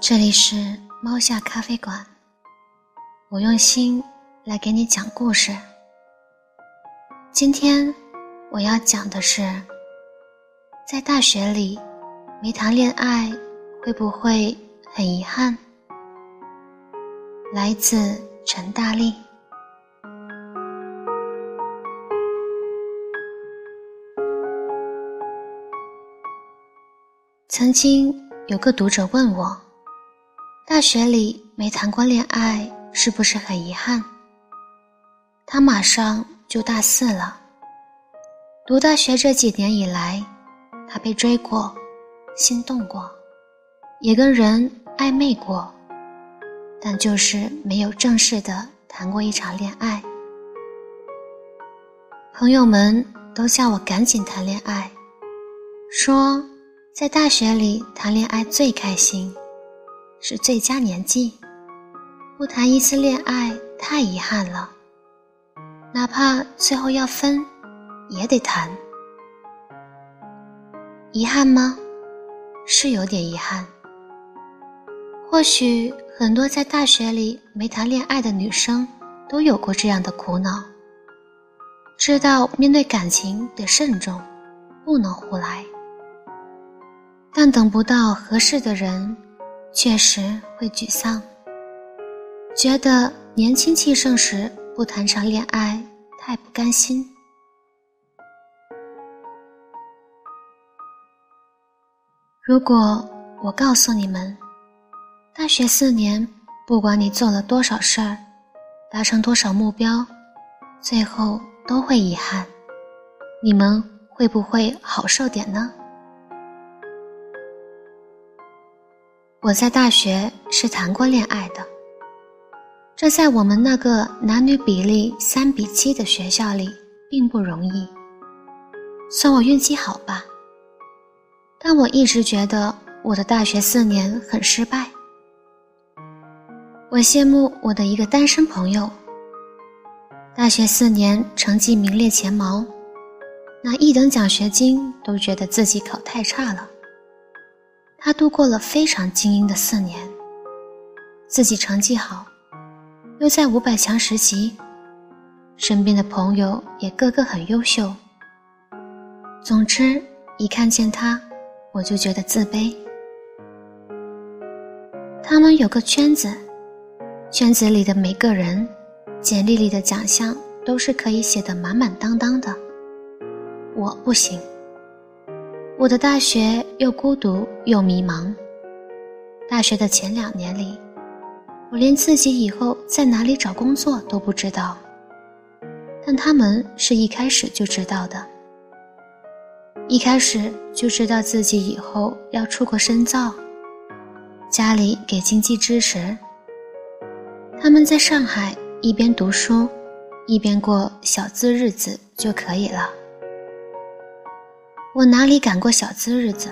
这里是猫下咖啡馆，我用心来给你讲故事。今天我要讲的是，在大学里没谈恋爱会不会很遗憾？来自陈大力。曾经有个读者问我。大学里没谈过恋爱，是不是很遗憾？他马上就大四了。读大学这几年以来，他被追过，心动过，也跟人暧昧过，但就是没有正式的谈过一场恋爱。朋友们都叫我赶紧谈恋爱，说在大学里谈恋爱最开心。是最佳年纪，不谈一次恋爱太遗憾了。哪怕最后要分，也得谈。遗憾吗？是有点遗憾。或许很多在大学里没谈恋爱的女生都有过这样的苦恼，知道面对感情得慎重，不能胡来，但等不到合适的人。确实会沮丧，觉得年轻气盛时不谈场恋爱太不甘心。如果我告诉你们，大学四年，不管你做了多少事儿，达成多少目标，最后都会遗憾，你们会不会好受点呢？我在大学是谈过恋爱的，这在我们那个男女比例三比七的学校里并不容易，算我运气好吧。但我一直觉得我的大学四年很失败。我羡慕我的一个单身朋友，大学四年成绩名列前茅，拿一等奖学金都觉得自己考太差了。他度过了非常精英的四年，自己成绩好，又在五百强实习，身边的朋友也个个很优秀。总之，一看见他，我就觉得自卑。他们有个圈子，圈子里的每个人，简历里的奖项都是可以写的满满当当的，我不行。我的大学又孤独又迷茫。大学的前两年里，我连自己以后在哪里找工作都不知道。但他们是一开始就知道的，一开始就知道自己以后要出国深造，家里给经济支持。他们在上海一边读书，一边过小资日子就可以了。我哪里敢过小资日子？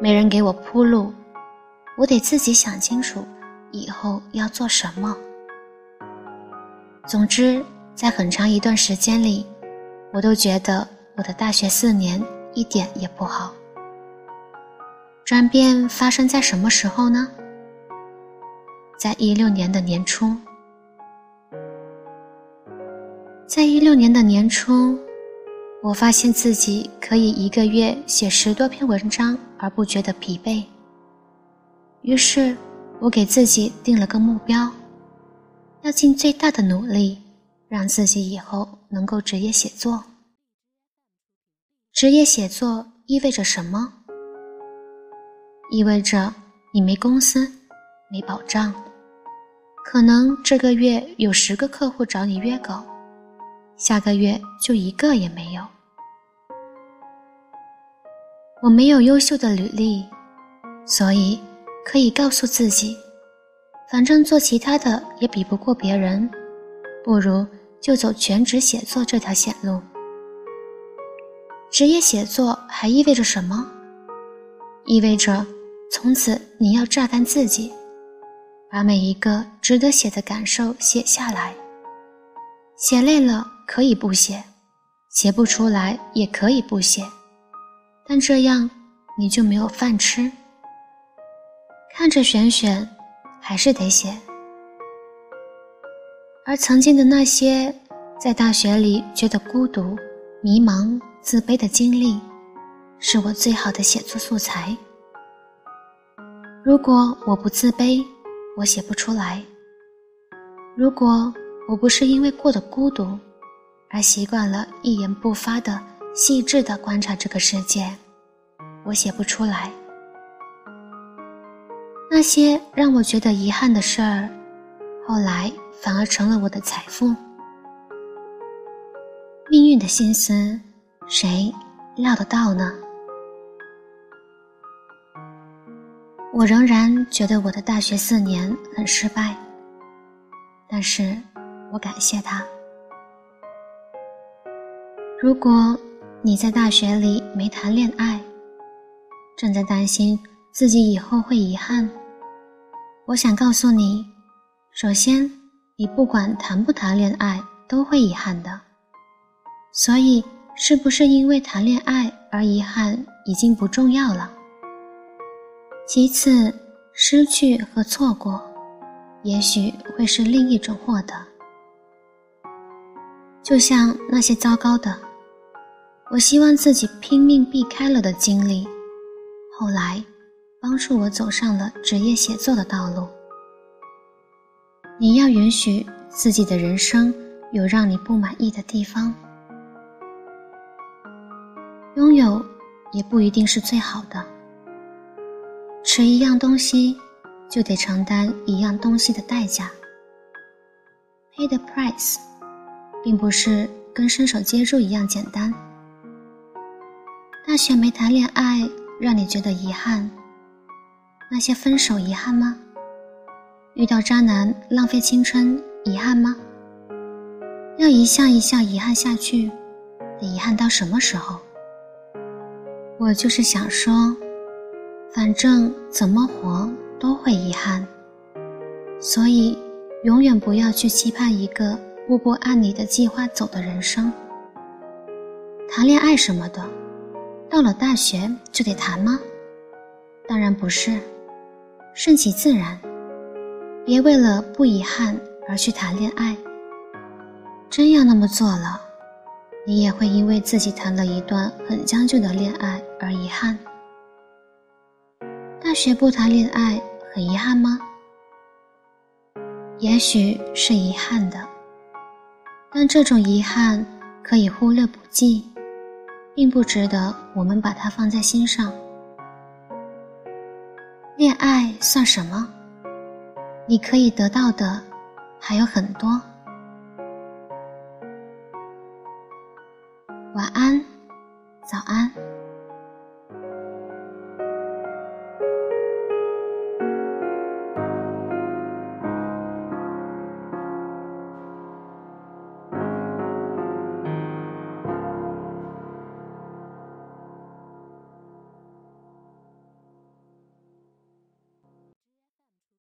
没人给我铺路，我得自己想清楚以后要做什么。总之，在很长一段时间里，我都觉得我的大学四年一点也不好。转变发生在什么时候呢？在一六年的年初，在一六年的年初。我发现自己可以一个月写十多篇文章而不觉得疲惫。于是，我给自己定了个目标，要尽最大的努力，让自己以后能够职业写作。职业写作意味着什么？意味着你没公司，没保障，可能这个月有十个客户找你约稿，下个月就一个也没有。我没有优秀的履历，所以可以告诉自己，反正做其他的也比不过别人，不如就走全职写作这条险路。职业写作还意味着什么？意味着从此你要榨干自己，把每一个值得写的感受写下来，写累了可以不写，写不出来也可以不写，但这样你就没有饭吃。看着选选，还是得写。而曾经的那些在大学里觉得孤独、迷茫、自卑的经历，是我最好的写作素材。如果我不自卑，我写不出来。如果我不是因为过得孤独，而习惯了一言不发的细致的观察这个世界，我写不出来。那些让我觉得遗憾的事儿，后来反而成了我的财富。命运的心思，谁料得到呢？我仍然觉得我的大学四年很失败。但是，我感谢他。如果你在大学里没谈恋爱，正在担心自己以后会遗憾，我想告诉你：首先，你不管谈不谈恋爱都会遗憾的。所以，是不是因为谈恋爱而遗憾已经不重要了。其次，失去和错过。也许会是另一种获得，就像那些糟糕的，我希望自己拼命避开了的经历，后来帮助我走上了职业写作的道路。你要允许自己的人生有让你不满意的地方，拥有也不一定是最好的。吃一样东西。就得承担一样东西的代价。Pay the price，并不是跟伸手接住一样简单。大学没谈恋爱让你觉得遗憾，那些分手遗憾吗？遇到渣男浪费青春遗憾吗？要一项一项遗憾下去，得遗憾到什么时候？我就是想说，反正怎么活。都会遗憾，所以永远不要去期盼一个步步按你的计划走的人生。谈恋爱什么的，到了大学就得谈吗？当然不是，顺其自然，别为了不遗憾而去谈恋爱。真要那么做了，你也会因为自己谈了一段很将就的恋爱而遗憾。大学不谈恋爱。很遗憾吗？也许是遗憾的，但这种遗憾可以忽略不计，并不值得我们把它放在心上。恋爱算什么？你可以得到的还有很多。晚安，早安。